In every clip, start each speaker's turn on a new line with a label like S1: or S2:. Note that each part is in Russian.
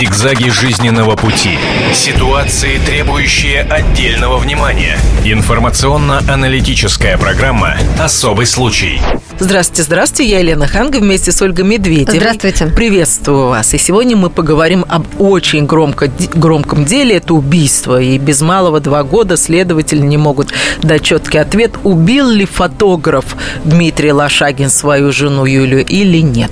S1: Зигзаги жизненного пути. Ситуации, требующие отдельного внимания. Информационно-аналитическая программа «Особый случай».
S2: Здравствуйте, здравствуйте. Я Елена Ханга вместе с Ольгой Медведевой.
S3: Здравствуйте.
S2: Приветствую вас. И сегодня мы поговорим об очень громко, громком деле. Это убийство. И без малого два года следователи не могут дать четкий ответ, убил ли фотограф Дмитрий Лошагин свою жену Юлию или нет.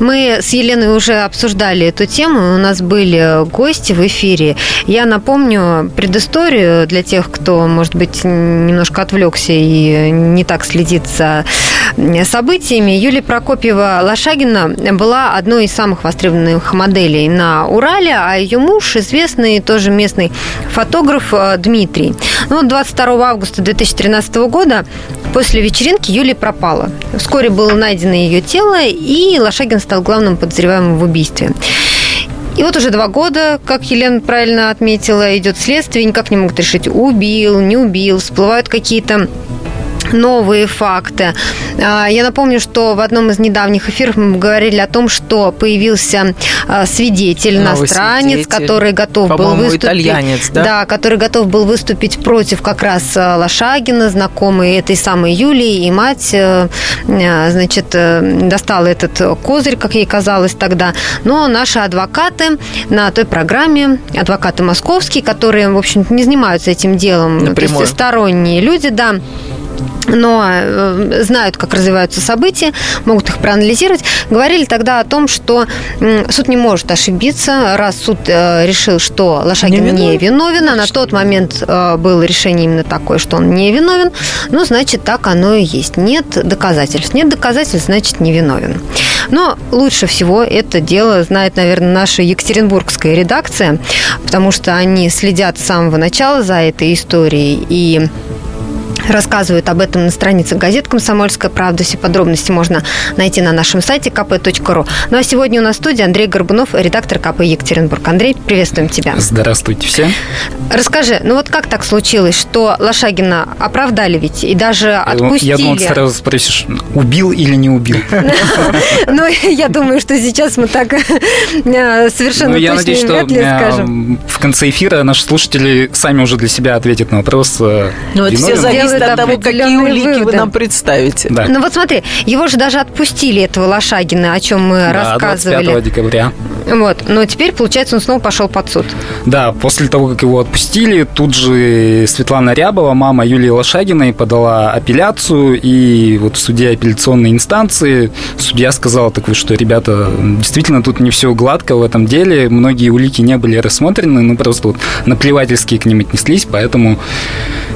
S3: Мы с Еленой уже обсуждали эту тему. У нас были гости в эфире. Я напомню предысторию для тех, кто, может быть, немножко отвлекся и не так следит за событиями. Юлия Прокопьева Лошагина была одной из самых востребованных моделей на Урале, а ее муж известный тоже местный фотограф э, Дмитрий. Ну, 22 августа 2013 года после вечеринки Юлия пропала. Вскоре было найдено ее тело, и Лошагин стал главным подозреваемым в убийстве. И вот уже два года, как Елена правильно отметила, идет следствие, никак не могут решить, убил, не убил, всплывают какие-то новые факты. А, я напомню, что в одном из недавних эфиров мы говорили о том, что появился а, свидетель, Новый иностранец, свидетель. который готов был выступить.
S2: итальянец, да?
S3: Да, который готов был выступить против как раз а, Лошагина, знакомый этой самой Юлии, и мать, э, значит, э, достала этот козырь, как ей казалось тогда. Но наши адвокаты на той программе, адвокаты московские, которые, в общем не занимаются этим делом, Напрямую. то есть сторонние люди, да, но э, знают, как развиваются события, могут их проанализировать, говорили тогда о том, что суд не может ошибиться, раз суд э, решил, что Лошагин не, не виновен, а на тот момент э, было решение именно такое, что он не виновен, ну, значит, так оно и есть. Нет доказательств. Нет доказательств, значит, не виновен. Но лучше всего это дело знает, наверное, наша екатеринбургская редакция, потому что они следят с самого начала за этой историей и рассказывают об этом на странице газет «Комсомольская правда». Все подробности можно найти на нашем сайте kp.ru. Ну а сегодня у нас в студии Андрей Горбунов, редактор КП Екатеринбург. Андрей, приветствуем тебя.
S4: Здравствуйте все.
S3: Расскажи, ну вот как так случилось, что Лошагина оправдали ведь и даже отпустили?
S4: Я думал, ты сразу спросишь, убил или не убил?
S3: Ну, я думаю, что сейчас мы так э, совершенно
S4: ну, точно вряд ли э, скажем. в конце эфира наши слушатели сами уже для себя ответят на вопрос.
S2: Э, ну, это все зависит зависит от того, какие улики выводы. вы нам представите.
S3: Да. Ну вот смотри, его же даже отпустили, этого Лошагина, о чем мы да, рассказывали.
S4: 25 декабря.
S3: Вот, но теперь, получается, он снова пошел под суд.
S4: Да, после того, как его отпустили, тут же Светлана Рябова, мама Юлии Лошагиной, подала апелляцию, и вот в суде апелляционной инстанции судья сказал такой, что, ребята, действительно тут не все гладко в этом деле, многие улики не были рассмотрены, ну просто вот наплевательски к ним отнеслись, поэтому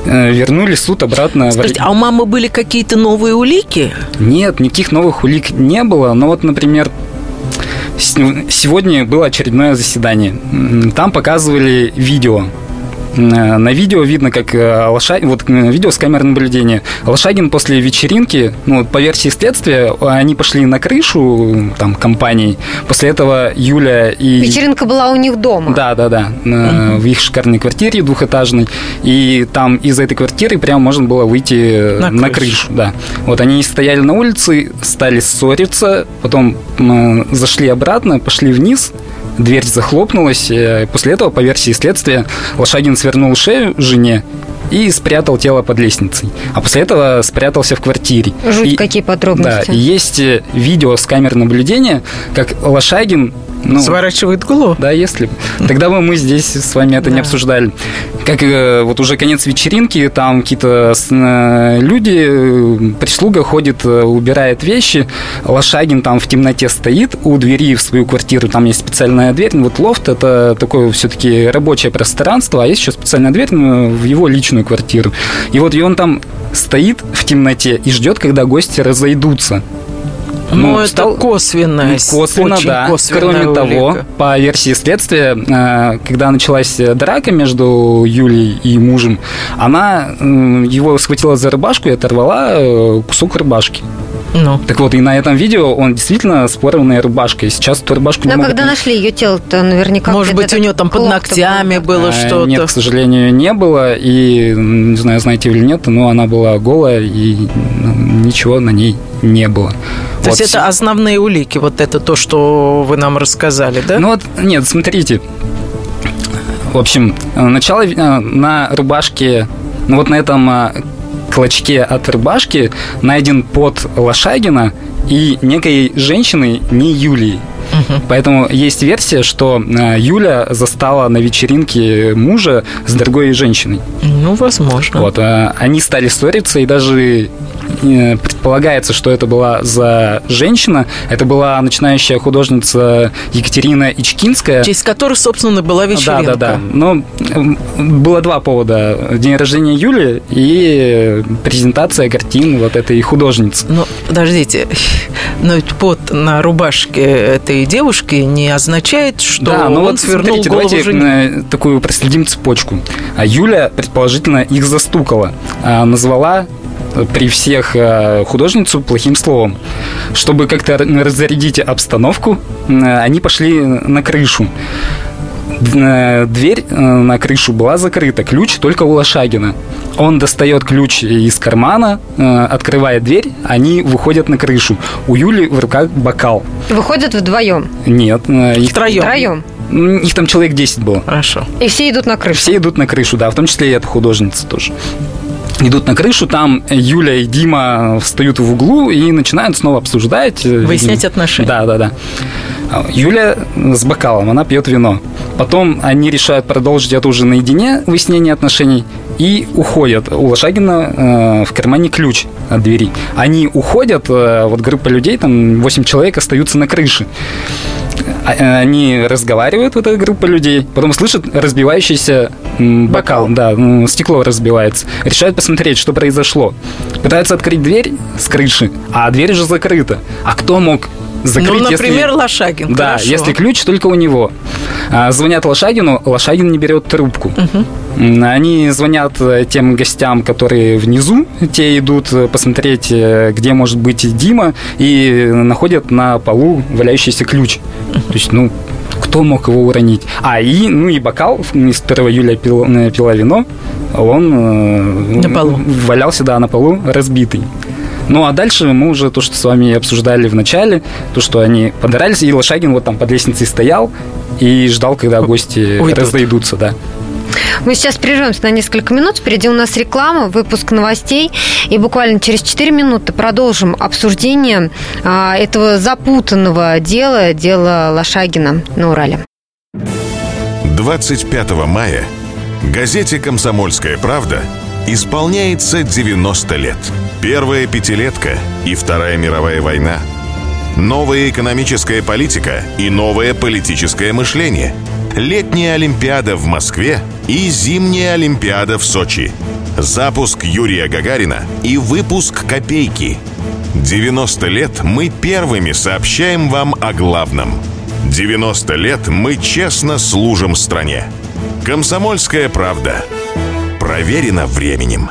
S4: э, вернули суд обратно.
S2: Скажите, а у мамы были какие-то новые улики?
S4: Нет, никаких новых улик не было. Но вот, например, сегодня было очередное заседание. Там показывали видео на видео видно, как э, Лошагин, вот э, видео с камеры наблюдения. Лошагин после вечеринки, ну, по версии следствия, они пошли на крышу там компании. После этого Юля и...
S3: Вечеринка была у них дома.
S4: Да, да, да. В их шикарной квартире двухэтажной. И там из этой квартиры прямо можно было выйти на, на крышу. Да. Вот они стояли на улице, стали ссориться, потом зашли обратно, пошли вниз, дверь захлопнулась. После этого, по версии следствия, Лошагин свернул шею жене и спрятал тело под лестницей. А после этого спрятался в квартире.
S3: Жуть, и, какие подробности.
S4: Да, есть э, видео с камер наблюдения, как Лошагин
S2: ну, Сворачивает голову?
S4: Да, если Тогда бы мы здесь с вами это да. не обсуждали. Как э, вот уже конец вечеринки, там какие-то э, люди, э, прислуга ходит, убирает вещи. Лошагин там в темноте стоит у двери в свою квартиру. Там есть специальная дверь. Ну, вот лофт – это такое все-таки рабочее пространство, а есть еще специальная дверь в его личную квартиру. И вот и он там стоит в темноте и ждет, когда гости разойдутся.
S2: Ну, ну это стал... косвенное.
S4: Косвенно, очень да. Кроме улика. того, по версии следствия, э, когда началась драка между Юлей и мужем, она его схватила за рубашку и оторвала э, кусок рубашки. Ну. Так вот, и на этом видео он действительно с порванной рубашкой. Сейчас эту рубашку
S3: Но не когда нашли ее тело-то, наверняка...
S2: Может быть, у нее там под ногтями было а, что-то?
S4: Нет, к сожалению, не было. И, не знаю, знаете или нет, но она была голая, и ничего на ней не было.
S2: То вот. Есть это основные улики, вот это то, что вы нам рассказали, да?
S4: Ну вот, нет, смотрите. В общем, начало э, на рубашке, ну вот на этом э, клочке от рубашки найден под Лошагина и некой женщины, не Юлии. Угу. Поэтому есть версия, что э, Юля застала на вечеринке мужа с другой женщиной.
S2: Ну, возможно.
S4: Вот, они стали ссориться, и даже Э, предполагается, что это была за женщина. Это была начинающая художница Екатерина Ичкинская.
S2: В честь которой, собственно, была вечеринка.
S4: Да, да, да. Но было два повода. День рождения Юли и презентация картин вот этой художницы.
S2: Ну, подождите. Но ведь под на рубашке этой девушки не означает, что да, ну он вот свернул смотрите, голову
S4: давайте жене. такую проследим цепочку. А Юля, предположительно, их застукала. А назвала при всех э, художницу плохим словом. Чтобы как-то разрядить обстановку, они пошли на крышу. Э, дверь э, на крышу была закрыта, ключ только у Лошагина. Он достает ключ из кармана, открывает дверь, они выходят на крышу. У Юли в руках бокал.
S3: Выходят вдвоем?
S4: Нет.
S3: Их... Втроем? Втроем.
S4: Их там человек 10 было.
S2: Хорошо.
S3: И все идут на крышу?
S4: Все идут на крышу, да, в том числе и эта художница тоже идут на крышу, там Юля и Дима встают в углу и начинают снова обсуждать.
S2: Э, Выяснять отношения.
S4: Да, да, да. Юля с бокалом, она пьет вино. Потом они решают продолжить это уже наедине, выяснение отношений, и уходят. У Лошагина э, в кармане ключ от двери. Они уходят, э, вот группа людей, там 8 человек остаются на крыше. А, э, они разговаривают, вот эта группа людей, потом слышат разбивающийся бокал, бокал. да, ну, стекло разбивается. Решают посмотреть, что произошло. Пытаются открыть дверь с крыши, а дверь уже закрыта. А кто мог закрыть,
S2: Ну, например,
S4: если...
S2: Лошагин.
S4: Да,
S2: хорошо.
S4: если ключ только у него. А, звонят Лошагину, Лошагин не берет трубку. Угу. Они звонят э, тем гостям, которые внизу, те идут э, посмотреть, э, где может быть Дима, и находят на полу валяющийся ключ. То есть, ну, кто мог его уронить? А, и, ну, и бокал, из которого Юля пила, пила вино, он на полу. валялся, да, на полу, разбитый. Ну, а дальше мы уже то, что с вами обсуждали в начале, то, что они подрались, и Лошагин вот там под лестницей стоял и ждал, когда гости Уйдут. разойдутся, да.
S3: Мы сейчас прервемся на несколько минут. Впереди у нас реклама, выпуск новостей. И буквально через 4 минуты продолжим обсуждение а, этого запутанного дела, дела Лошагина на Урале.
S5: 25 мая газете «Комсомольская правда» исполняется 90 лет. Первая пятилетка и Вторая мировая война. Новая экономическая политика и новое политическое мышление. Летняя Олимпиада в Москве и зимняя Олимпиада в Сочи. Запуск Юрия Гагарина и выпуск «Копейки». 90 лет мы первыми сообщаем вам о главном. 90 лет мы честно служим стране. Комсомольская правда – Проверено временем.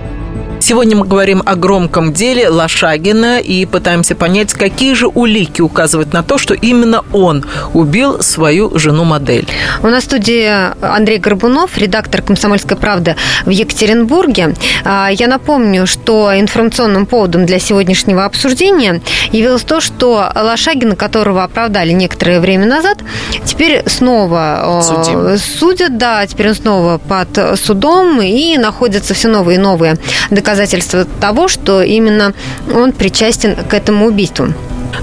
S2: Сегодня мы говорим о громком деле Лошагина и пытаемся понять, какие же улики указывают на то, что именно он убил свою жену-модель.
S3: У нас в студии Андрей Горбунов, редактор «Комсомольской правды» в Екатеринбурге. А, я напомню, что информационным поводом для сегодняшнего обсуждения явилось то, что Лошагина, которого оправдали некоторое время назад, теперь снова э, Судим. судят, да, теперь он снова под судом и находятся все новые и новые доказательства доказательство того, что именно он причастен к этому убийству.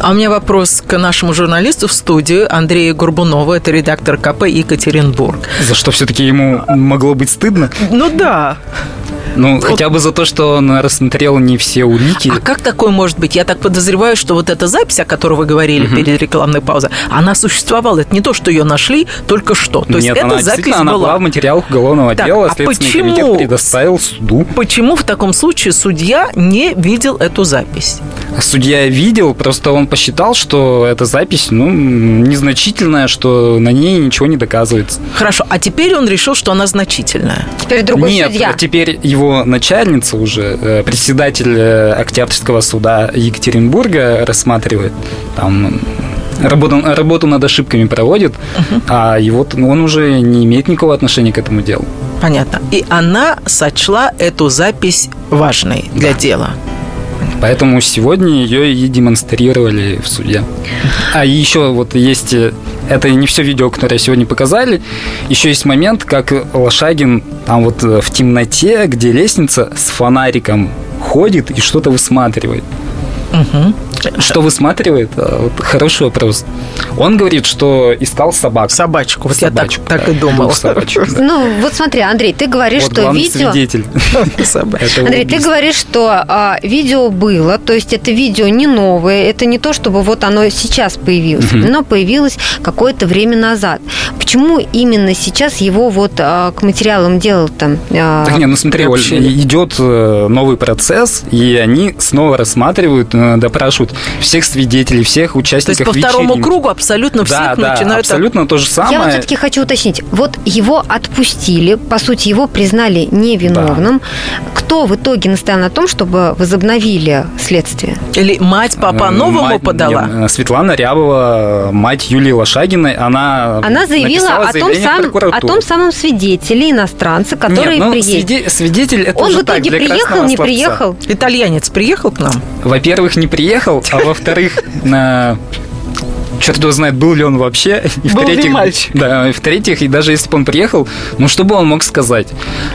S2: А у меня вопрос к нашему журналисту в студию Андрею Горбунову, это редактор КП Екатеринбург.
S4: За что все-таки ему могло быть стыдно?
S2: Ну да.
S4: Ну, вот. хотя бы за то, что он рассмотрел не все улики.
S2: А как такое может быть? Я так подозреваю, что вот эта запись, о которой вы говорили угу. перед рекламной паузой, она существовала. Это не то, что ее нашли только что. То
S4: есть Нет,
S2: эта
S4: она
S2: запись
S4: была. она была в материалах уголовного так, дела,
S2: а
S4: Следственный
S2: почему,
S4: комитет предоставил суду.
S2: Почему в таком случае судья не видел эту запись?
S4: Судья видел, просто он посчитал, что эта запись, ну, незначительная, что на ней ничего не доказывается.
S2: Хорошо, а теперь он решил, что она значительная.
S3: Теперь другой
S4: Нет,
S3: судья.
S4: теперь его начальница уже, э, председатель э, Октябрьского суда Екатеринбурга рассматривает там работу, работу над ошибками проводит, а его он уже не имеет никакого отношения к этому делу.
S2: Понятно. И она сочла эту запись важной для дела.
S4: Поэтому сегодня ее и демонстрировали в суде. А еще вот есть... э, Это не все видео, которое сегодня показали. Еще есть момент, как Лошагин там вот э, в темноте, где лестница, с фонариком ходит и что-то высматривает. Что высматривает? А, Вот хороший вопрос. Он говорит, что искал собак.
S2: Собачку. Вот я так,
S4: Собачку,
S2: так
S4: да,
S2: и думала.
S4: двух собачек, да.
S3: Ну, вот смотри, Андрей, ты говоришь,
S4: Вот
S3: что видео...
S4: свидетель.
S2: Собачку.
S3: Андрей, ты говоришь, что а, видео было, то есть это видео не новое, это не то, чтобы вот оно сейчас появилось, оно появилось какое-то время назад. Почему именно сейчас его вот а, к материалам дела там? а,
S4: Так не, ну смотри, Оль, идет э, новый процесс, и они снова рассматривают, э, допрашивают всех свидетелей, всех
S2: То есть
S4: участников
S2: по второму
S4: вечеринки.
S2: кругу абсолютно всех
S4: Да, да,
S2: начинают...
S4: абсолютно то же самое.
S3: Я вот все-таки хочу уточнить. Вот его отпустили, по сути, его признали невиновным. Кто в итоге настоял на том, чтобы возобновили следствие?
S2: Или мать
S4: Э,
S2: по-новому
S4: мать-
S2: подала?
S4: нет, э, Светлана Рябова, мать Юлии Лошагиной, она
S3: Она заявила о том, сам, о том самом свидетеле, иностранце, который
S4: Нет, ну,
S3: приедет.
S4: свиде- свидетель это
S3: Он
S4: уже
S3: в итоге
S4: так, для
S3: приехал, не
S4: словца.
S3: приехал?
S2: Итальянец приехал к нам?
S4: Во-первых, не приехал, а во-вторых, на черт его знает, был ли он вообще. И
S2: Был ли
S4: в-третьих,
S2: мальчик?
S4: Да, и в-третьих, и даже если бы он приехал, ну что бы он мог сказать?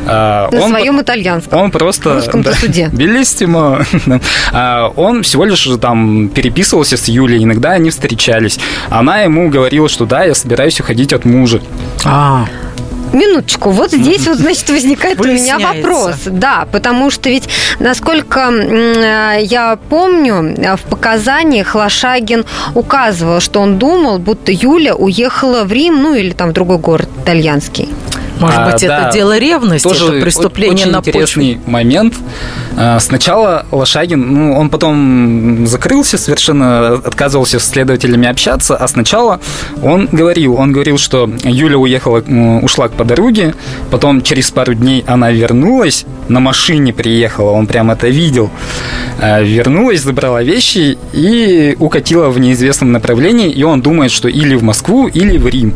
S4: А,
S3: На
S4: он
S3: своем итальянском.
S4: Он просто...
S3: В русском-то суде.
S4: Белиссимо. А, Он всего лишь там переписывался с Юлей, иногда они встречались. Она ему говорила, что да, я собираюсь уходить от мужа.
S2: А,
S3: Минуточку, вот здесь вот, значит, возникает у меня вопрос. Да, потому что ведь, насколько э, я помню, э, в показаниях Лошагин указывал, что он думал, будто Юля уехала в Рим, ну или там в другой город итальянский.
S2: Может
S4: А,
S2: быть,
S4: да.
S2: это дело ревности,
S4: Тоже
S2: это преступление
S4: очень
S2: на почве.
S4: интересный момент. А, Сначала Лошагин, ну, он потом закрылся, совершенно отказывался с следователями общаться, а сначала он говорил, он говорил, что Юля уехала, ушла по дороге, потом через пару дней она вернулась, на машине приехала, он прям это видел, А, вернулась, забрала вещи и укатила в неизвестном направлении, и он думает, что или в Москву, или в Рим.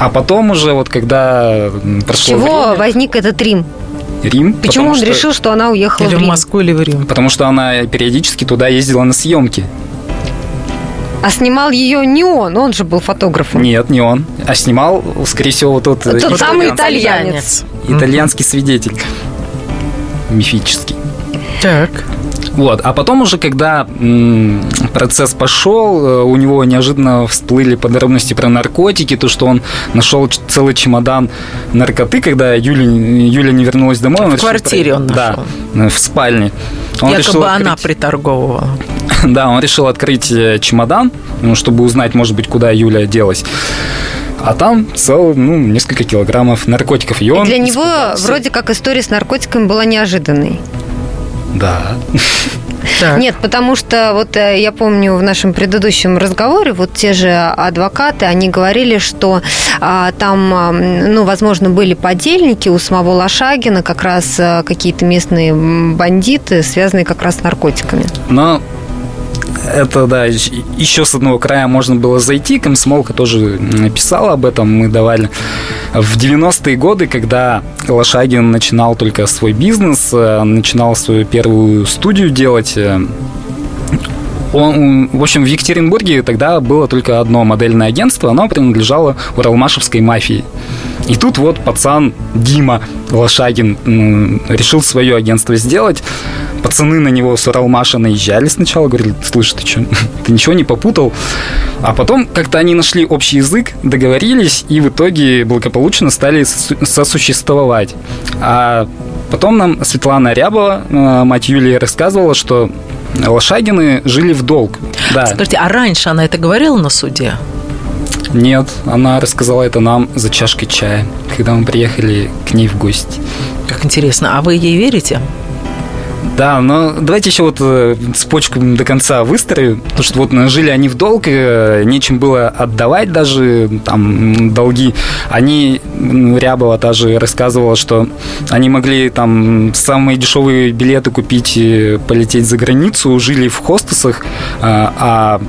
S4: А потом уже, вот когда
S3: С
S4: прошло
S3: чего
S4: время,
S3: возник этот Рим?
S4: Рим.
S3: Почему он
S4: что-
S3: решил, что она уехала
S2: Или
S3: в
S2: в
S3: Рим?
S2: Москву, или в Рим.
S4: Потому что она периодически туда ездила на съемки.
S3: А снимал ее не он, он же был фотографом.
S4: Нет, не он. А снимал, скорее всего, вот тот, э,
S3: Тот самый итальянец.
S4: итальянский свидетель. Мифический.
S2: Так.
S4: Вот. А потом уже, когда м, процесс пошел, э, у него неожиданно всплыли подробности про наркотики, то, что он нашел целый чемодан наркоты, когда Юля, Юля не вернулась домой. он
S2: В
S4: решил
S2: квартире он
S4: Да,
S2: нашел.
S4: э, в спальне. Он решил
S2: Якобы она
S4: открыть-
S2: приторговывала.
S4: Да, он решил открыть э, чемодан, ну, чтобы узнать, может быть, куда Юля делась. А там целый, ну, несколько килограммов наркотиков. И он
S3: Для него
S4: испугался.
S3: вроде как история с наркотиками была неожиданной.
S4: Да.
S2: Так.
S3: Нет, потому что вот э, я помню в нашем предыдущем разговоре вот те же адвокаты, они говорили, что а, там, а, ну, возможно, были подельники у самого Лошагина, как раз а, какие-то местные бандиты, связанные как раз с наркотиками.
S4: Но это, да, ещ- еще с одного края можно было зайти. Комсомолка тоже написала об этом, мы давали. В 90-е годы, когда Лошагин начинал только свой бизнес, э, начинал свою первую студию делать, э, он, в общем, в Екатеринбурге тогда было только одно модельное агентство, оно принадлежало Уралмашевской мафии. И тут вот пацан Дима Лошагин решил свое агентство сделать. Пацаны на него с Уралмаша наезжали сначала, говорили, слышь, ты что, ты ничего не попутал? А потом как-то они нашли общий язык, договорились и в итоге благополучно стали сосу- сосуществовать. А потом нам Светлана Рябова, э, мать Юлии, рассказывала, что Лошагины жили в долг. Да.
S2: Скажите, а раньше она это говорила на суде?
S4: Нет, она рассказала это нам за чашкой чая, когда мы приехали к ней в гости.
S2: Как интересно, а вы ей верите?
S4: Да, но давайте еще вот э, цепочку до конца выстрою, потому что вот э, жили они в долг, э, нечем было отдавать даже там долги. Они, Рябова даже рассказывала, что они могли там самые дешевые билеты купить, и полететь за границу, жили в хостесах, а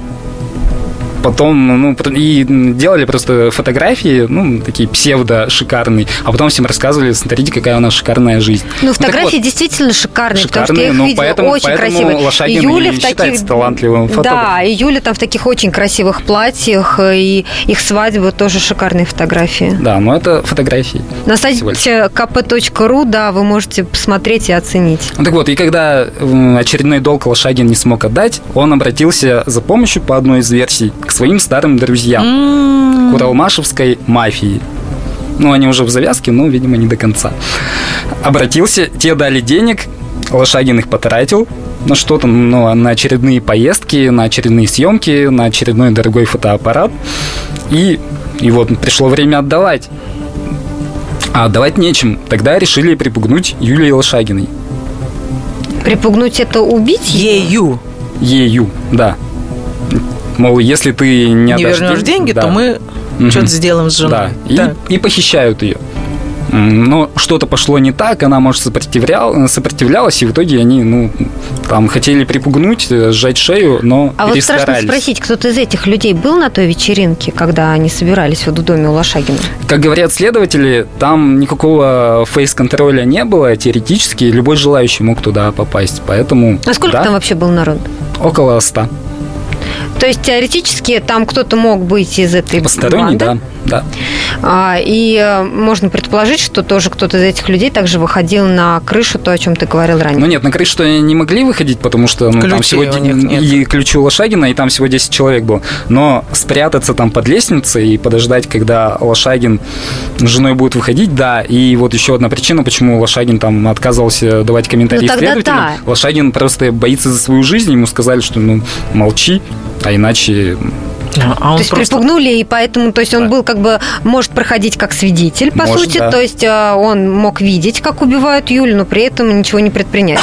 S4: потом, ну, и делали просто фотографии, ну, такие псевдо-шикарные, а потом всем рассказывали, смотрите, какая у нас шикарная жизнь.
S3: Ну, фотографии так действительно шикарные,
S4: шикарные,
S3: потому что я их
S4: ну,
S3: видела
S4: поэтому,
S3: очень
S4: поэтому
S3: красивые.
S4: Лошагин
S3: Юля в таких...
S4: талантливым фотографом.
S3: Да, и Юля там в таких очень красивых платьях, и их свадьбы тоже шикарные фотографии.
S4: Да, но это фотографии.
S3: На сайте kp.ru, да, вы можете посмотреть и оценить.
S4: Ну, Так вот, и когда очередной долг Лошагин не смог отдать, он обратился за помощью по одной из версий к своим старым друзьям, к Уралмашевской мафии. Ну, они уже в завязке, но, видимо, не до конца. Обратился, те дали денег, Лошагин их потратил на что-то, ну, на очередные поездки, на очередные съемки, на очередной дорогой фотоаппарат. И, и вот пришло время отдавать. А отдавать нечем. Тогда решили припугнуть Юлии Лошагиной.
S3: Припугнуть это убить?
S2: Ею.
S4: Ею, да. Мол, если ты не,
S2: Не
S4: отдашь
S2: вернешь деньги,
S4: да.
S2: то мы
S4: Мгм.
S2: что-то сделаем с женой.
S4: Да, и,
S2: Так.
S4: и похищают ее. Но что-то пошло не так, она, может, сопротивлял, сопротивлялась, и в итоге они, ну, там, хотели припугнуть, э, сжать шею, но
S3: А вот страшно спросить, кто-то из этих людей был на той вечеринке, когда они собирались вот в доме у Лошагина?
S4: Как говорят следователи, там никакого фейс-контроля не было, теоретически любой желающий мог туда попасть, поэтому...
S3: А сколько
S4: да,
S3: там вообще был народ?
S4: Около 100.
S3: То есть теоретически там кто-то мог быть из этой
S4: Посторонний,
S3: банды,
S4: да, да.
S3: А, и э, можно предположить, что тоже кто-то из этих людей также выходил на крышу, то, о чем ты говорил ранее.
S4: Ну нет, на крышу они не могли выходить, потому что ну, там
S2: Ключей
S4: всего
S2: у
S4: де-
S2: них нет.
S4: и ключи у Лошагина, и там всего 10 человек было. Но спрятаться там под лестницей и подождать, когда Лошагин с женой будет выходить, да. И вот еще одна причина, почему Лошагин там отказывался давать комментарии
S3: Ну, тогда
S4: следователям.
S3: да.
S4: Лошагин просто боится за свою жизнь, ему сказали, что ну молчи, а иначе
S2: А он
S3: то есть
S2: просто...
S3: припугнули, и поэтому, то есть он
S4: Да.
S3: был как бы, может проходить как свидетель, по
S4: Может,
S3: сути,
S4: да.
S3: то есть э, он мог видеть, как убивают Юлю, но при этом ничего не предпринять.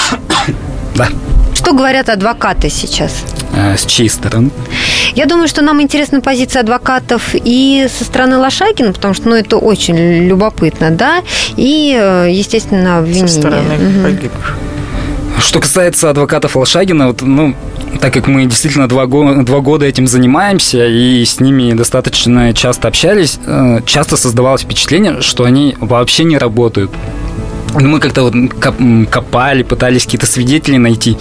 S4: да.
S3: Что говорят адвокаты сейчас?
S4: Э, С чьей стороны?
S3: Я думаю, что нам интересна позиция адвокатов и со стороны Лошагина, потому что, ну, это очень любопытно, да, и, э, естественно,
S2: Со
S3: обвинение.
S2: стороны
S3: Мгм.
S2: погибших.
S4: Что касается адвокатов Лошагина, вот, ну, так как мы действительно два, го- два года этим занимаемся и с ними достаточно часто общались, э, часто создавалось впечатление, что они вообще не работают. Ну, Мы как-то вот копали, пытались какие-то свидетели найти,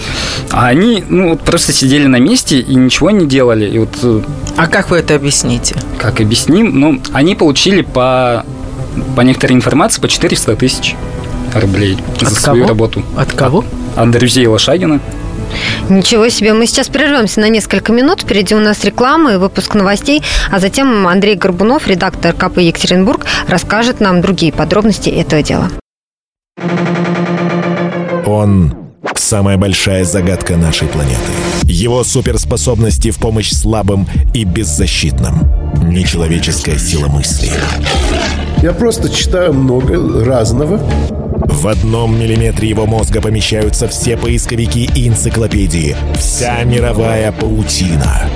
S4: а они ну, вот просто сидели на месте и ничего не делали. И вот э,
S2: А как вы это объясните?
S4: как объясним, ну, они получили по, по некоторой информации по 400 тысяч рублей за
S2: От
S4: свою
S2: кого?
S4: работу.
S2: От кого?
S4: От друзей Лошагина.
S3: Ничего себе. Мы сейчас прервемся на несколько минут. Впереди у нас реклама и выпуск новостей. А затем Андрей Горбунов, редактор КП Екатеринбург, расскажет нам другие подробности этого дела.
S6: Он – самая большая загадка нашей планеты. Его суперспособности в помощь слабым и беззащитным. Нечеловеческая сила мысли.
S7: Я просто читаю много разного.
S6: В одном миллиметре его мозга помещаются все поисковики и энциклопедии. Вся мировая паутина.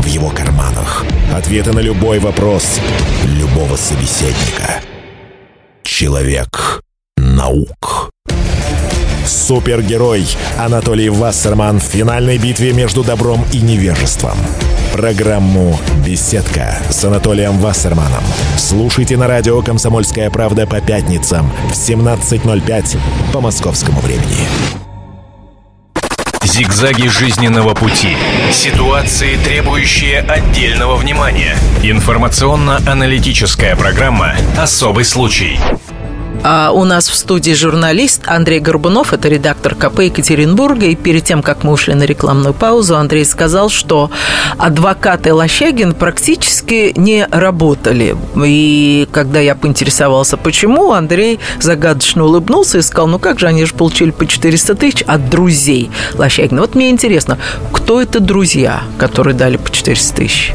S6: В его карманах. Ответы на любой вопрос любого собеседника. Человек наук. Супергерой Анатолий Вассерман в финальной битве между добром и невежеством. Программу «Беседка» с Анатолием Вассерманом. Слушайте на радио «Комсомольская правда» по пятницам в 17.05 по московскому времени.
S1: Зигзаги жизненного пути. Ситуации, требующие отдельного внимания. Информационно-аналитическая программа «Особый случай».
S2: А у нас в студии журналист Андрей Горбунов, это редактор КП Екатеринбурга. И перед тем, как мы ушли на рекламную паузу, Андрей сказал, что адвокаты Лощагин практически не работали. И когда я поинтересовался, почему, Андрей загадочно улыбнулся и сказал, ну как же, они же получили по 400 тысяч от друзей Лощагина. Вот мне интересно, кто это друзья, которые дали по 400 тысяч?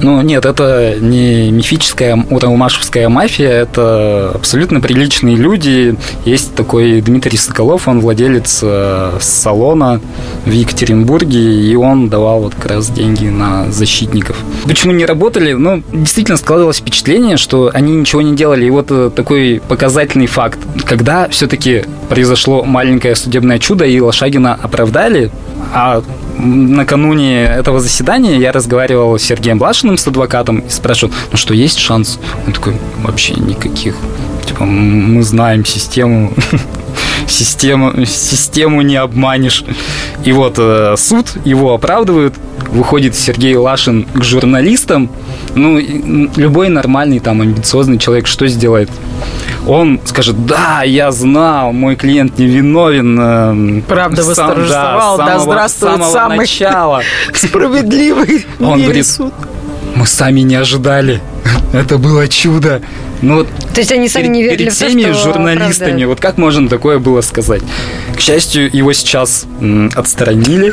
S4: Ну, нет, это не мифическая уралмашевская мафия, это абсолютно приличные люди. Есть такой Дмитрий Соколов, он владелец э, салона в Екатеринбурге, и он давал вот как раз деньги на защитников. Почему не работали? Ну, действительно складывалось впечатление, что они ничего не делали. И вот э, такой показательный факт. Когда все-таки произошло маленькое судебное чудо, и Лошагина оправдали, а накануне этого заседания я разговаривал с Сергеем Блашиным, с адвокатом, и спрашивал, ну что, есть шанс? Он такой, вообще никаких. Типа, мы знаем систему, систему, систему не обманешь. И вот э, суд его оправдывают, выходит Сергей Лашин к журналистам. Ну, любой нормальный, там, амбициозный человек что сделает? Он скажет, да, я знал, мой клиент невиновен.
S2: Э, Правда восторжествовал, да, да здравствует самого самый начала. справедливый
S4: Он говорит, суд. мы сами не ожидали. Это было чудо. Ну, вот
S3: то есть они сами перед, не верили
S4: перед всеми
S3: в то,
S4: что журналистами, оправдают. вот как можно такое было сказать? К счастью, его сейчас м, отстранили.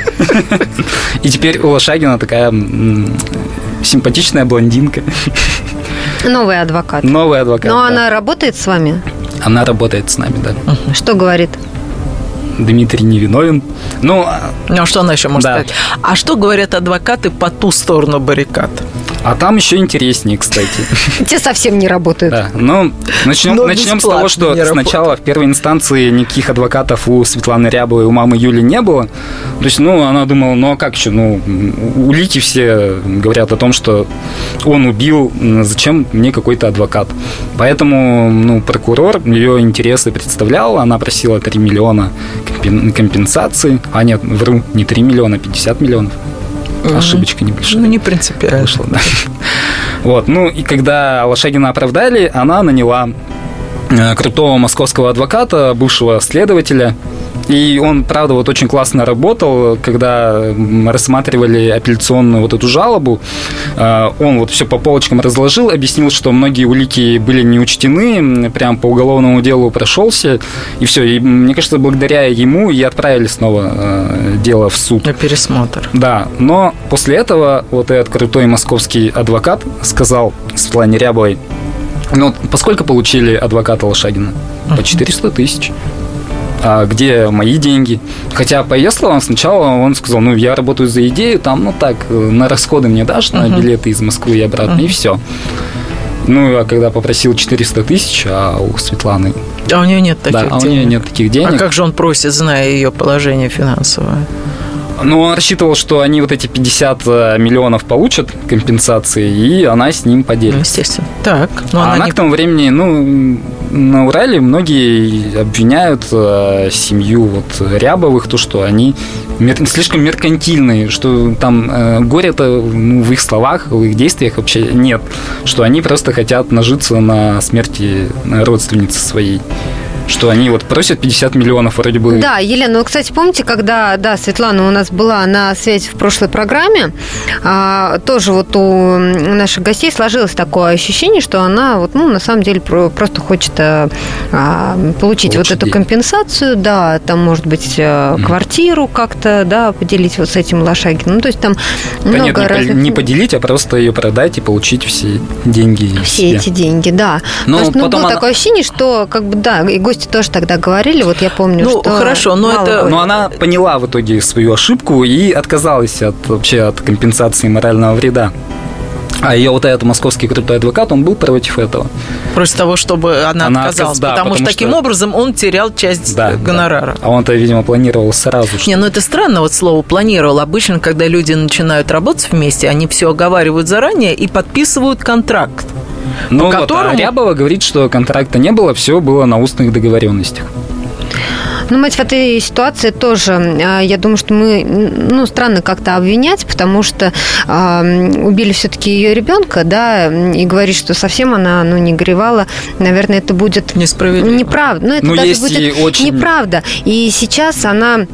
S4: И теперь у Лошагина такая м, симпатичная блондинка.
S3: Новый адвокат.
S4: Новый адвокат.
S3: Но она работает с вами?
S4: Она работает с нами, да.
S3: Что говорит?
S4: Дмитрий невиновен. Ну,
S2: ну а что она еще может да. сказать? А что говорят адвокаты по ту сторону баррикад?
S4: А там еще интереснее, кстати.
S3: Те совсем не работают.
S4: Да, ну, начнем, начнем с того, что сначала в первой инстанции никаких адвокатов у Светланы Рябовой, у мамы Юли не было. То есть, ну, она думала, ну, а как еще? Ну, улики все говорят о том, что он убил, зачем мне какой-то адвокат? Поэтому, ну, прокурор ее интересы представлял, она просила 3 миллиона компенсации, а нет, вру, не 3 миллиона, 50 миллионов. Угу. Ошибочка небольшая.
S2: Ну, не принципиально.
S4: Вышла, да. Вот, ну и когда Лошагина оправдали, она наняла э, крутого московского адвоката, бывшего следователя, и он, правда, вот очень классно работал, когда рассматривали апелляционную вот эту жалобу. А, он вот все по полочкам разложил, объяснил, что многие улики были не учтены, прям по уголовному делу прошелся, и все. И мне кажется, благодаря ему и отправили снова а, дело в суд.
S2: На пересмотр.
S4: Да, но после этого вот этот крутой московский адвокат сказал Светлане Рябовой, ну, поскольку получили адвоката Лошадина? По 400 тысяч а где мои деньги. Хотя, по ее словам, сначала он сказал, ну, я работаю за идею, там, ну, так, на расходы мне дашь, на uh-huh. билеты из Москвы и обратно, uh-huh. и все. Ну, а когда попросил 400 тысяч, а у Светланы...
S2: А у нее нет таких
S4: да,
S2: денег.
S4: а у нее нет таких денег.
S2: А как же он просит, зная ее положение финансовое?
S4: Ну, он рассчитывал, что они вот эти 50 э, миллионов получат компенсации, и она с ним поделится. Ну,
S2: естественно. Так.
S4: Но а она, она не... к тому времени, ну, на Урале многие обвиняют э, семью вот Рябовых, то, что они мер... слишком меркантильные, что там э, горе-то ну, в их словах, в их действиях вообще нет, что они просто хотят нажиться на смерти родственницы своей что они вот просят 50 миллионов вроде бы.
S3: Да, Елена, ну, кстати, помните, когда, да, Светлана у нас была на связи в прошлой программе, а, тоже вот у наших гостей сложилось такое ощущение, что она вот, ну, на самом деле просто хочет а, а получить вот эту денег. компенсацию, да, там, может быть, mm. квартиру как-то, да, поделить вот с этим Лошагиным. Ну, то есть там
S4: да много нет, не, разных... не поделить, а просто ее продать и получить все деньги.
S3: Все себе. эти деньги, да. Но есть, ну, было она... такое ощущение, что, как бы, да, и гости тоже тогда говорили, вот я помню,
S2: ну,
S3: что...
S2: хорошо, но это...
S4: Но она поняла в итоге свою ошибку и отказалась от, вообще от компенсации морального вреда. А ее вот этот московский крутой адвокат, он был против этого.
S2: Против того, чтобы она, она отказалась. Да, потому, потому что таким образом он терял часть да, гонорара.
S4: Да. А он-то, видимо, планировал сразу.
S2: Что... Не, ну это странно, вот слово планировал. Обычно, когда люди начинают работать вместе, они все оговаривают заранее и подписывают контракт.
S4: Ну, вот, которому... а Рябова говорит, что контракта не было, все было на устных договоренностях.
S3: Ну, мать, в этой ситуации тоже, а, я думаю, что мы, ну, странно как-то обвинять, потому что э, убили все-таки ее ребенка, да, и говорить, что совсем она, ну, не горевала, наверное, это будет...
S2: Несправедливо.
S3: Неправда. Ну, это
S4: ну,
S3: даже будет очень... неправда. И сейчас она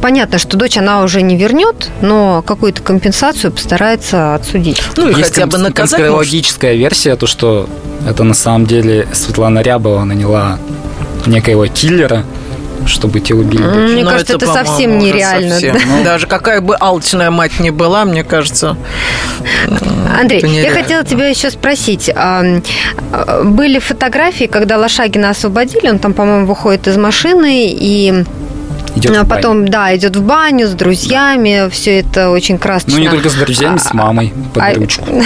S3: Понятно, что дочь она уже не вернет, но какую-то компенсацию постарается отсудить.
S4: Ну и Есть хотя бы наказать. Конспирологическая может... версия, то что это на самом деле Светлана Рябова наняла некоего киллера, чтобы те убили дочь.
S3: Мне Но кажется, это, это совсем нереально. Совсем. Да?
S2: Ну, даже какая бы алчная мать не была, мне кажется.
S3: Андрей, я хотела тебя еще спросить. А, были фотографии, когда Лошагина освободили, он там, по-моему, выходит из машины и
S4: Идет
S3: А потом, да, идет в баню с друзьями, все это очень красочно.
S4: Ну, не только с друзьями, с мамой под
S3: А-
S4: ручку.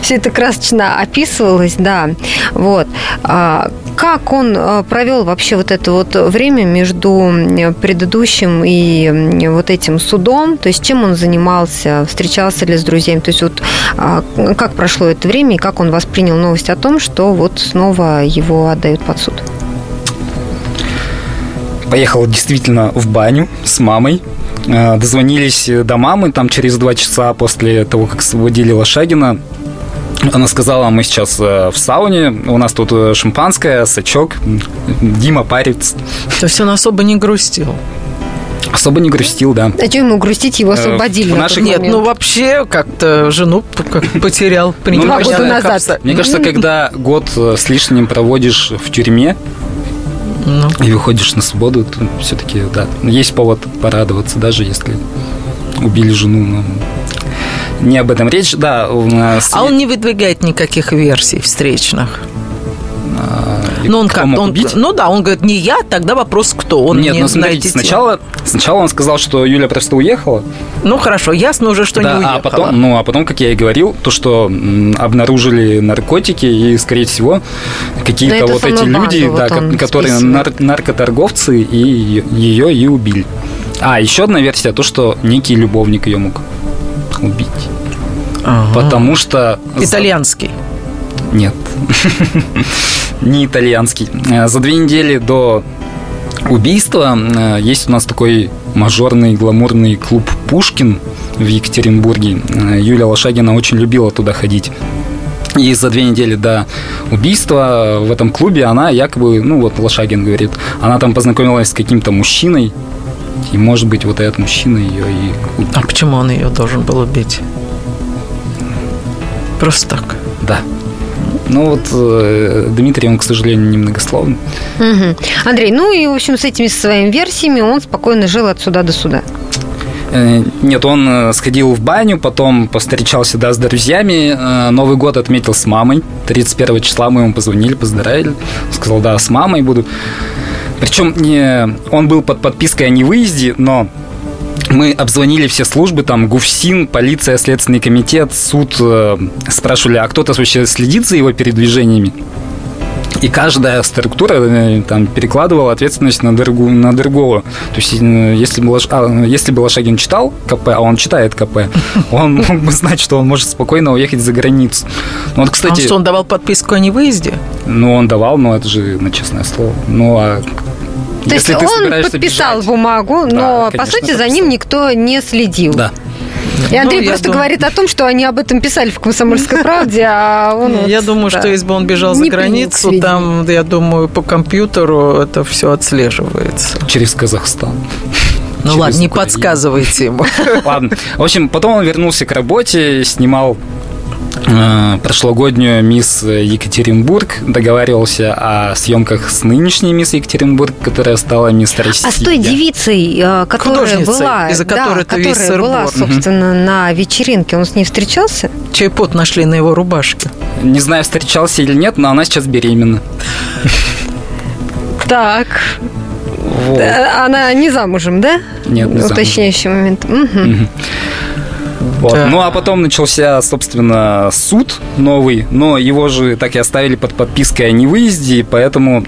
S3: Все это красочно описывалось, да. Вот. А как он э, провел вообще вот это вот время между предыдущим и вот этим судом? То есть чем он занимался? Встречался ли с друзьями? То есть вот а, как прошло это время и как он воспринял новость о том, что вот снова его отдают под суд?
S4: Поехал действительно в баню с мамой. Э, Дозвонились до мамы там через два часа после того, как освободили Лошагина. Она сказала, мы сейчас э, в сауне, у нас тут э, шампанское, сачок, Дима парится.
S2: То есть он особо не грустил.
S4: Особо не грустил, да.
S3: А что ему грустить? Его освободили.
S4: в
S3: на
S4: наших-
S2: Нет,
S3: момент.
S2: ну вообще как-то жену как потерял.
S4: Ну,
S3: Два года назад.
S4: Мне кажется, когда год э, с лишним проводишь в тюрьме
S2: Ну.
S4: и выходишь на свободу, то все-таки, да, есть повод порадоваться, даже если убили жену. но Не об этом речь, да. у нас
S2: А он не выдвигает никаких версий встречных. Ну, он как? Он,
S4: убить?
S2: ну да, он говорит, не я, тогда вопрос кто. Он
S4: Нет,
S2: не
S4: ну смотрите, сначала, сначала он сказал, что Юля просто уехала,
S2: Ну хорошо, ясно уже, что
S4: да,
S2: не уехала.
S4: а потом, ну, а потом, как я и говорил, то, что м, обнаружили наркотики и, скорее всего, какие-то вот эти люди, да,
S3: вот
S4: ко- которые нар- наркоторговцы и ее и убили. А, еще одна версия, то, что некий любовник ее мог убить.
S2: Ага.
S4: Потому что...
S2: Итальянский.
S4: Нет. Не итальянский. Э, За две недели до убийства э, есть у нас такой мажорный гламурный клуб «Пушкин» в Екатеринбурге. Э, Юля Лошагина очень любила туда ходить. И за две недели до убийства в этом клубе она якобы, ну вот Лошагин говорит, она там познакомилась с каким-то мужчиной, и, может быть, вот этот мужчина ее и убил.
S2: А почему он ее должен был убить? Просто так.
S4: Да. Ну вот э, Дмитрий, он, к сожалению, немногословный.
S3: Мгм. Андрей, ну и, в общем, с этими своими версиями он спокойно жил от суда до суда.
S4: Э, Нет, он э, сходил в баню, потом повстречался, да, с друзьями. Новый год отметил с мамой. 31 числа мы ему позвонили, поздравили. Сказал, да, с мамой буду. Причем не, он был под подпиской о невыезде, но мы обзвонили все службы, там, ГУФСИН, полиция, Следственный комитет, суд. э, Спрашивали, а кто-то вообще следит за его передвижениями? И каждая структура э, там перекладывала ответственность на, другу, на другого. То есть, э, если бы, Лош- а, если бы Лошагин читал КП, а он читает КП, он мог бы знать, что он может спокойно уехать за границу. Ну, Вот,
S2: А
S4: кстати,
S2: что, он давал подписку о невыезде?
S4: ну, он давал, но это же на честное слово. Ну, а
S3: То
S4: если
S3: есть
S4: ты
S3: он подписал
S4: бежать-
S3: бумагу, но,
S4: Да,
S3: по сути, за ним никто не следил.
S4: Да.
S3: И Андрей
S2: Ну,
S3: просто
S2: думаю-
S3: говорит о том, что они об этом писали в «Комсомольской правде», а он... вот,
S2: Я думаю,
S3: да.
S2: что если бы он бежал за границу, там, я думаю, по компьютеру это все отслеживается.
S4: Через Казахстан.
S2: Ну ладно, не подсказывайте ему.
S4: Ладно. В общем, потом он вернулся к работе, снимал прошлогоднюю мисс Екатеринбург, договаривался о съемках с нынешней мисс Екатеринбург, которая стала мисс Россия.
S3: А с той девицей, э, которая была,
S2: из-за
S3: да,
S2: которой весь
S3: которая была,
S2: сыр-бор.
S3: собственно, на вечеринке, он с ней встречался?
S2: Чей пот нашли на его рубашке?
S4: Не знаю, встречался или нет, но она сейчас беременна.
S3: Так.
S4: Вот.
S3: Э, Она не замужем, да?
S4: Нет, не замужем.
S3: Уточняющий момент. Мгм.
S4: Вот.
S2: Да.
S4: Ну а потом начался, собственно, суд новый, но его же так и оставили под подпиской о невыезде, поэтому,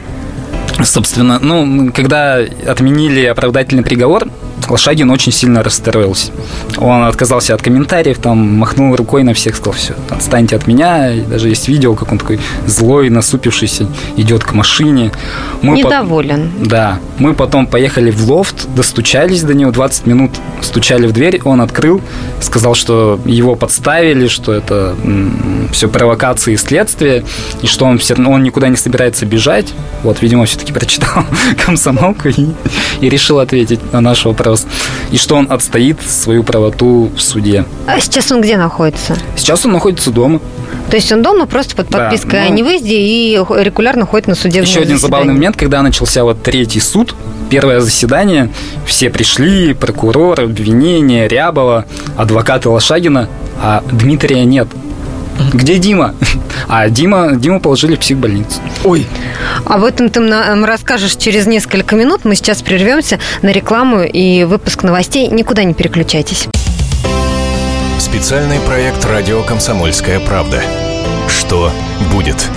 S4: собственно, ну, когда отменили оправдательный приговор, Лошагин очень сильно расстроился. Он отказался от комментариев, там махнул рукой на всех, сказал, все, отстаньте от меня. И даже есть видео, как он такой злой, насупившийся, идет к машине. Мы
S3: Недоволен.
S4: да, мы потом поехали в лофт, достучались до него, 20 минут стучали в дверь, он открыл, сказал, что его подставили, что это все провокации и следствие, и что он, все, он никуда не собирается бежать. Вот, видимо, все-таки прочитал комсомолку и, и решил ответить на наш вопрос. И что он отстоит свою правоту в суде.
S3: А сейчас он где находится?
S4: Сейчас он находится дома.
S3: То есть он дома просто под
S4: Да,
S3: подпиской
S4: ну-
S3: о невыезде и регулярно ходит на судебные
S4: Еще один забавный
S3: заседания.
S4: момент, когда начался вот третий суд, первое заседание, все пришли, прокурор, обвинение, Рябова, адвокаты Лошагина, а Дмитрия нет. Где Дима? А Дима, Диму положили в психбольницу.
S2: Ой.
S3: Об этом ты нам расскажешь через несколько минут. Мы сейчас прервемся на рекламу и выпуск новостей. Никуда не переключайтесь.
S1: Специальный проект «Радио Комсомольская правда». Что будет?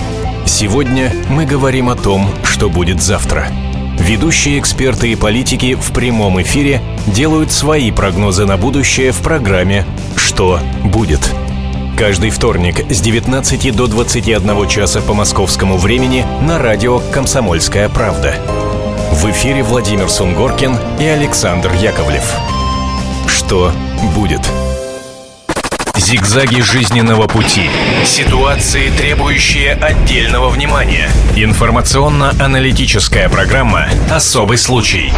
S1: Сегодня мы говорим о том, что будет завтра. Ведущие эксперты и политики в прямом эфире делают свои прогнозы на будущее в программе «Что будет?». Каждый вторник с 19 до 21 часа по московскому времени на радио «Комсомольская правда». В эфире Владимир Сунгоркин и Александр Яковлев. Что будет? Зигзаги жизненного пути. Ситуации, требующие отдельного внимания. Информационно-аналитическая программа «Особый случай».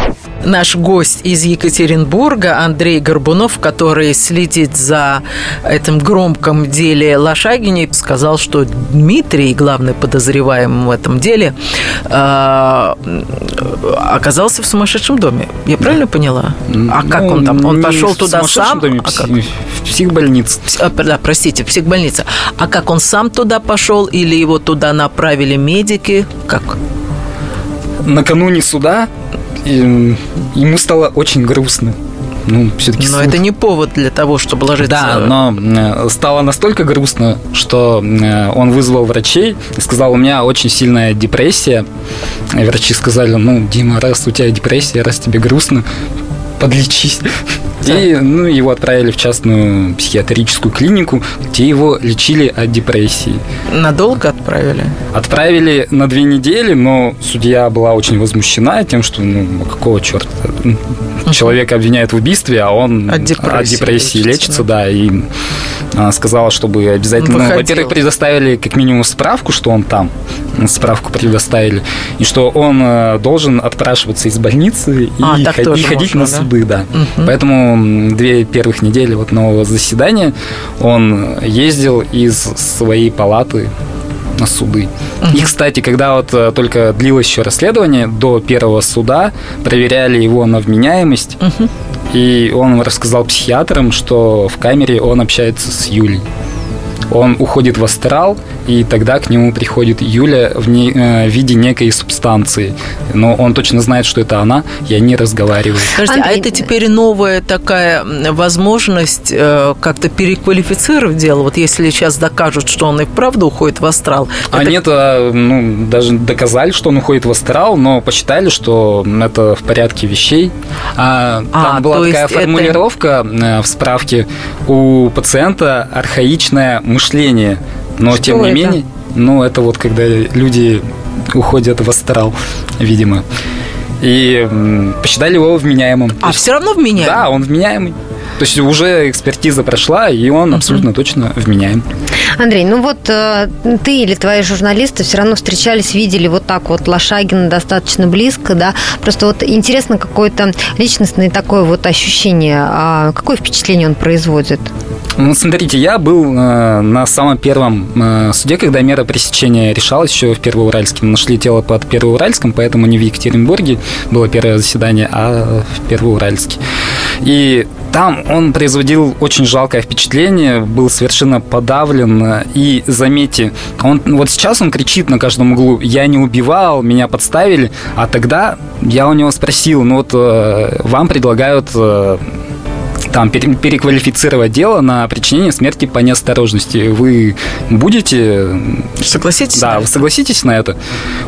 S2: Наш гость из Екатеринбурга Андрей Горбунов, который следит за этим громком деле Лошагине, сказал, что Дмитрий, главный подозреваемый в этом деле, э, оказался в сумасшедшем доме. Я правильно поняла? А как он там? Он пошел
S4: в
S2: туда сам?
S4: доме,
S2: А как?
S4: в психбольнице.
S2: А, Да, простите, психбольница. А как он сам туда пошел или его туда направили медики? Как?
S4: Накануне суда эм, ему стало очень грустно. Ну, все-таки
S2: Но это не повод для того, чтобы ложиться...
S4: Да, но э, стало настолько грустно, что э, он вызвал врачей и сказал, у меня очень сильная депрессия. И врачи сказали, ну, Дима, раз у тебя депрессия, раз тебе грустно, подлечись. И ну, его отправили в частную психиатрическую клинику, где его лечили от депрессии.
S2: Надолго отправили?
S4: Отправили на две недели, но судья была очень возмущена тем, что ну какого черта человека обвиняют в убийстве, а он
S2: От депрессии лечится,
S4: лечится, да, и она сказала, чтобы обязательно, ну, во-первых, предоставили как минимум справку, что он там, справку предоставили, и что он э, должен отпрашиваться из больницы и,
S2: А, так
S4: ход-
S2: тоже
S4: и ходить
S2: можно,
S4: на
S2: да?
S4: суды, да.
S2: Мгм.
S4: Поэтому м, две первых недели вот нового заседания он ездил из своей палаты на суды. И, кстати, когда вот э, только длилось еще расследование, до первого суда проверяли его на вменяемость, и он рассказал психиатрам, что в камере он общается с Юлей. Он уходит в астрал, и тогда к нему приходит Юля в, не- э, в виде некой субстанции. Но он точно знает, что это она, и они разговаривают.
S2: Подожди, а
S3: Андрей,
S2: это теперь новая такая возможность э, как-то переквалифицировать дело? Вот если сейчас докажут, что он и вправду уходит в астрал.
S4: А
S2: это-
S4: нет, а, ну, даже доказали, что он уходит в астрал, но посчитали, что это в порядке вещей. А,
S2: А,
S4: там была такая
S2: это-
S4: формулировка э, в справке у пациента архаичное мышление. Но
S3: Что
S4: тем не
S3: это?
S4: менее, ну, это вот когда люди уходят в астрал, видимо. И м, посчитали его вменяемым.
S2: А все равно вменяемый?
S4: Да, он вменяемый. То есть уже экспертиза прошла, и он абсолютно точно вменяем.
S3: Андрей, ну вот э, ты или твои журналисты все равно встречались, видели вот так вот Лошагина достаточно близко, да? Просто вот интересно какое-то личностное такое вот ощущение. А какое впечатление он производит?
S4: Ну, смотрите, я был э, на самом первом э, суде, когда мера пресечения решалась еще в Первоуральске. Мы нашли тело под Первоуральском, поэтому не в Екатеринбурге было первое заседание, а в Первоуральске. И там он производил очень жалкое впечатление, был совершенно подавлен. И заметьте, он вот сейчас он кричит на каждом углу: "Я не убивал, меня подставили". А тогда я у него спросил: "Ну вот э, вам предлагают э, там пере- переквалифицировать дело на причинение смерти по неосторожности. Вы будете...
S2: Согласитесь?
S4: Да, вы согласитесь на это?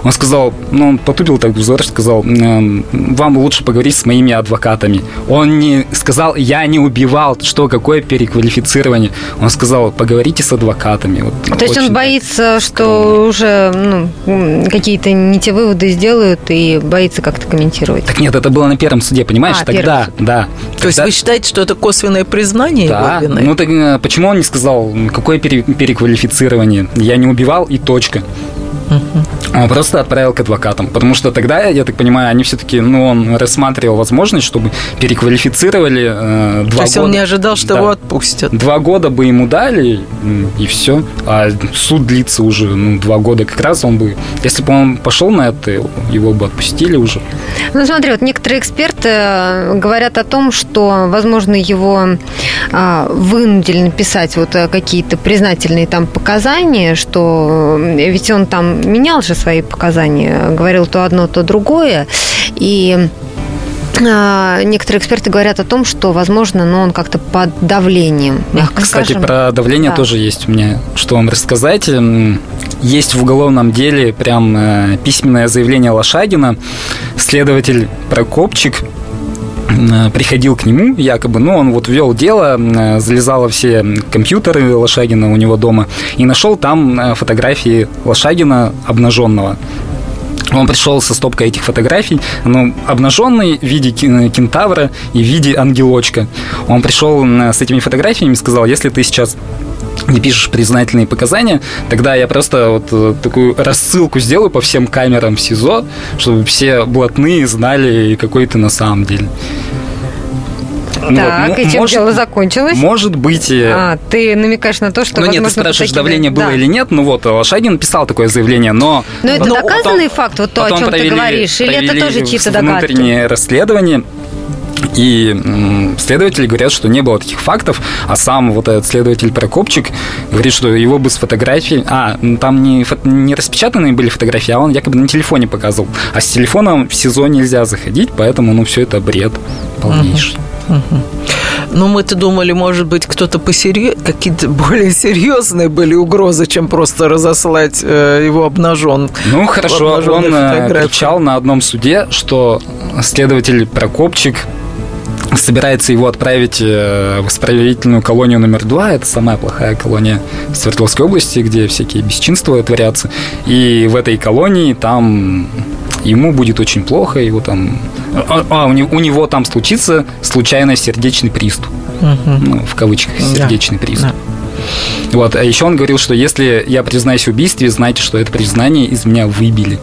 S4: Он сказал, ну, он потупил так взор, сказал, «Эм, вам лучше поговорить с моими адвокатами. Он не сказал, я не убивал, что, какое переквалифицирование. Он сказал, поговорите с адвокатами. Вот
S3: То есть он боится, что уже ну, какие-то не те выводы сделают и боится как-то комментировать.
S4: Так нет, это было на первом суде, понимаешь?
S3: А,
S4: Тогда,
S3: первый
S4: да.
S2: То есть вы считаете, что это косвенное признание
S4: Да,
S2: его вины?
S4: ну так э, почему он не сказал, какое пере- переквалифицирование? Я не убивал и точка. Он просто отправил к адвокатам. Потому что тогда, я так понимаю, они все-таки, ну, он рассматривал возможность, чтобы переквалифицировали э, два
S2: То есть
S4: года.
S2: он не ожидал, что
S4: Да.
S2: его отпустят.
S4: Два года бы ему дали, и все. А суд длится уже, ну, два года. Как раз он бы... Если бы он пошел на это, его бы отпустили уже.
S3: Ну, смотри, вот некоторые эксперты э, говорят о том, что, возможно, его а, вынудили написать вот э, какие-то признательные там показания, что э, ведь он там менял же свои показания, говорил то одно, то другое, и а, некоторые эксперты говорят о том, что, возможно, но он как-то под давлением, мягко
S4: Кстати,
S3: скажем.
S4: про давление
S3: Да.
S4: тоже есть у меня, что вам рассказать. Есть в уголовном деле прям э, письменное заявление Лошадина. Следователь Прокопчик приходил к нему якобы, ну, он вот вел дело, э, залезал во все компьютеры Лошагина у него дома и нашел там э, фотографии Лошагина обнаженного. Он пришел со стопкой этих фотографий, но обнаженный в виде кентавра и в виде ангелочка. Он пришел с этими фотографиями и сказал, если ты сейчас не пишешь признательные показания, тогда я просто вот э, такую рассылку сделаю по всем камерам СИЗО, чтобы все блатные знали, какой ты на самом деле. Ну
S3: Так,
S4: вот,
S3: и чем
S4: может-
S3: дело закончилось?
S4: Может быть,
S3: А, ты намекаешь на то, что,
S4: ну нет, ты спрашиваешь,
S3: такие-
S4: давление было
S3: Да.
S4: или нет. Ну вот, Лошадин писал такое заявление, но...
S3: Но это доказанный
S4: потом-
S3: факт, вот то, о чем ты
S4: провели-
S3: говоришь, или это тоже чьи-то догадки?
S4: внутреннее расследование, и следователи говорят, что не было таких фактов, а сам вот этот следователь Прокопчик говорит, что его бы с фотографией... А, ну, там не, фо- не распечатанные были фотографии, а он якобы на телефоне показывал. А с телефоном в СИЗО нельзя заходить, поэтому, ну, все это бред полнейший.
S2: Ну, мы-то думали, может быть, кто-то посерьез... Какие-то более серьезные были угрозы, чем просто разослать э, его обнажен.
S4: Ну, хорошо, он э,
S2: фотографии.
S4: кричал на одном суде, что следователь Прокопчик собирается его отправить э, в исправительную колонию номер два. Это самая плохая колония в Свердловской области, где всякие бесчинства творятся. И в этой колонии там ему будет очень плохо, его там... А, а, у, него, у него там случится случайно сердечный приступ. Ну, в кавычках,
S2: Да.
S4: сердечный приступ.
S2: Да.
S4: Вот, а еще он говорил, что если я признаюсь в убийстве, знайте, что это признание из меня выбили.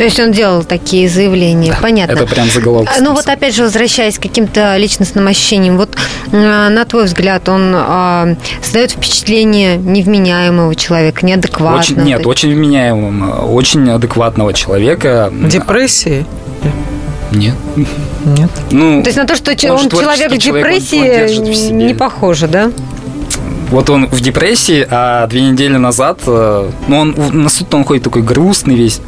S3: То есть он делал такие заявления, понятно.
S4: Это прям заголовок.
S3: А, Ну вот опять же, возвращаясь к каким-то личностным ощущениям, вот э, на твой взгляд, он а, создает впечатление невменяемого человека, неадекватного.
S4: Очень, нет, очень вменяемого, очень адекватного человека.
S2: Депрессии?
S4: Нет.
S2: Нет.
S4: Ну,
S3: То есть на то, что
S4: Он
S3: он, человек в
S4: творческий человек, он- он
S3: депрессии,
S4: в себе.
S3: не похоже, да?
S4: вот он в депрессии, а две недели назад, э, ну, он на суд он ходит такой грустный весь.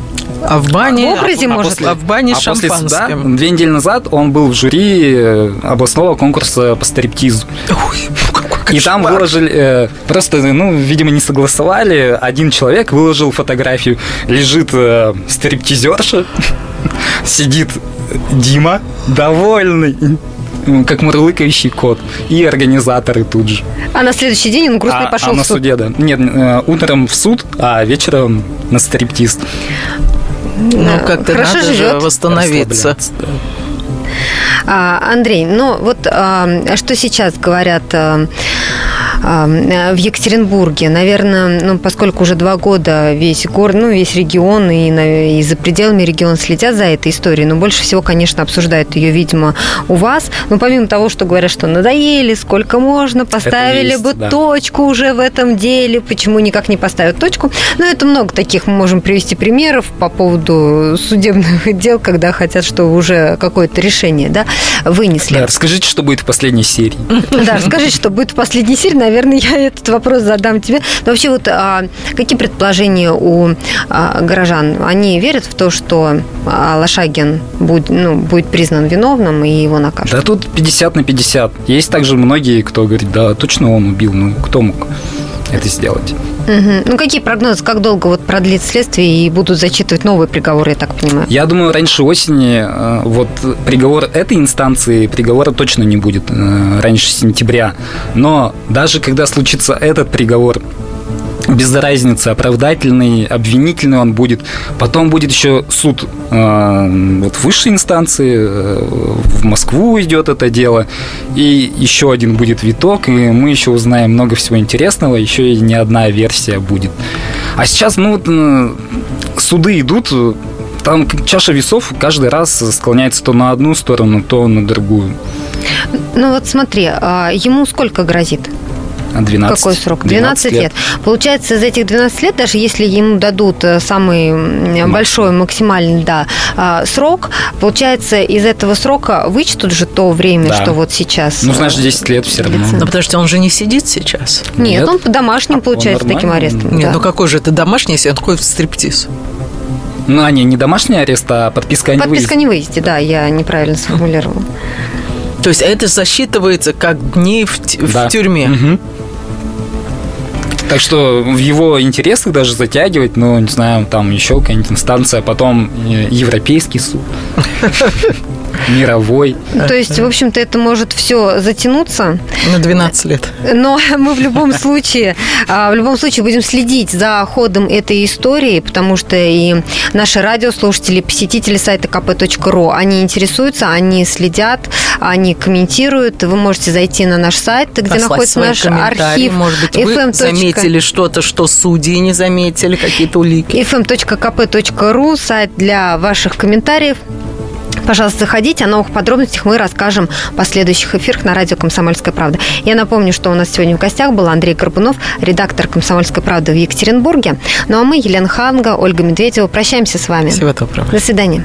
S2: А в бане...
S3: В образе,
S2: а
S3: может?
S2: после- А в бане с
S4: а после суда, две недели назад он был в жюри э, областного конкурса по стриптизу.
S2: Ой, какой
S4: И там выложили, э, просто, ну, видимо, не согласовали. Один человек выложил фотографию. Лежит э, стриптизерша, сидит Дима, довольный, как мурлыкающий кот. И организаторы тут же.
S3: А на следующий день он грустно
S4: а,
S3: пошел
S4: а на
S3: в суд.
S4: суде, да. Нет, э, утром в суд, а вечером на стриптиз.
S2: Ну, как-то
S3: Хорошо
S2: надо же
S3: живет.
S2: восстановиться.
S4: Расслабляться, да.
S3: А, Андрей, ну вот а, что сейчас говорят а, а, в Екатеринбурге? Наверное, ну, поскольку уже два года весь город, ну, весь регион и, на- и за пределами региона следят за этой историей, но больше всего, конечно, обсуждают ее, видимо, у вас. Но помимо того, что говорят, что надоели, сколько можно, поставили
S4: есть,
S3: бы
S4: да.
S3: точку уже в этом деле, почему никак не поставят точку. Ну, это много таких мы можем привести примеров по поводу судебных дел, когда хотят, чтобы уже какое-то решение да, вынесли.
S4: Да, расскажите, что будет в последней серии.
S3: Да, расскажите, что будет в последней серии. Наверное, я этот вопрос задам тебе. Но вообще, вот а, какие предположения у а, горожан? Они верят в то, что а, Лошагин будет, ну, будет признан виновным и его накажут?
S4: Да тут 50 на 50. Есть также многие, кто говорит, да, точно он убил. Ну, кто мог это сделать?
S3: Мгм. Ну, какие прогнозы? Как долго вот продлит следствие и будут зачитывать новые приговоры, я так понимаю?
S4: Я думаю, раньше осени э, вот приговор этой инстанции, приговора точно не будет э, раньше сентября. Но даже когда случится этот приговор, без разницы, оправдательный, обвинительный он будет. Потом будет еще суд э, вот высшей инстанции, э, в Москву идет это дело, и еще один будет виток, и мы еще узнаем много всего интересного, еще и не одна версия будет. А сейчас, ну, вот, э, суды идут, там чаша весов каждый раз склоняется то на одну сторону, то на другую.
S3: Ну вот смотри, а ему сколько грозит?
S4: 12.
S3: Какой срок? 12, 12 лет. лет. Получается, за этих 12 лет, даже если ему дадут э, самый Максимум. большой, максимальный да, а, срок, получается, из этого срока вычтут же то время, да. что вот сейчас.
S4: Ну, знаешь, 10 лет все равно.
S2: Ну, потому что он же не сидит сейчас.
S3: Нет, Нет. он по домашним, а, получается, таким арестом.
S2: Нет, да. ну какой же это домашний, если он ходит в стриптиз?
S4: Ну, а не, не домашний арест, а подписка о
S3: невыезде. Подписка о невыезде, да, я неправильно сформулировала.
S2: То есть это засчитывается как дни в, да. в тюрьме?
S4: Угу. Так что в его интересах даже затягивать, ну, не знаю, там еще какая-нибудь инстанция, а потом э, Европейский суд. мировой.
S3: То есть, в общем-то, это может все затянуться.
S2: На 12 лет.
S3: Но мы в любом случае, а, в любом случае будем следить за ходом этой истории, потому что и наши радиослушатели, посетители сайта kp.ru, они интересуются, они следят, они комментируют. Вы можете зайти на наш сайт, где Послать находится наш архив.
S2: Может быть, вы FM. заметили что-то, что судьи не заметили, какие-то улики.
S3: fm.kp.ru, сайт для ваших комментариев. Пожалуйста, заходите. О новых подробностях мы расскажем в последующих эфирах на радио «Комсомольская правда». Я напомню, что у нас сегодня в гостях был Андрей Горбунов, редактор «Комсомольской правды» в Екатеринбурге. Ну а мы, Елена Ханга, Ольга Медведева, прощаемся с вами.
S2: Всего доброго.
S3: До свидания.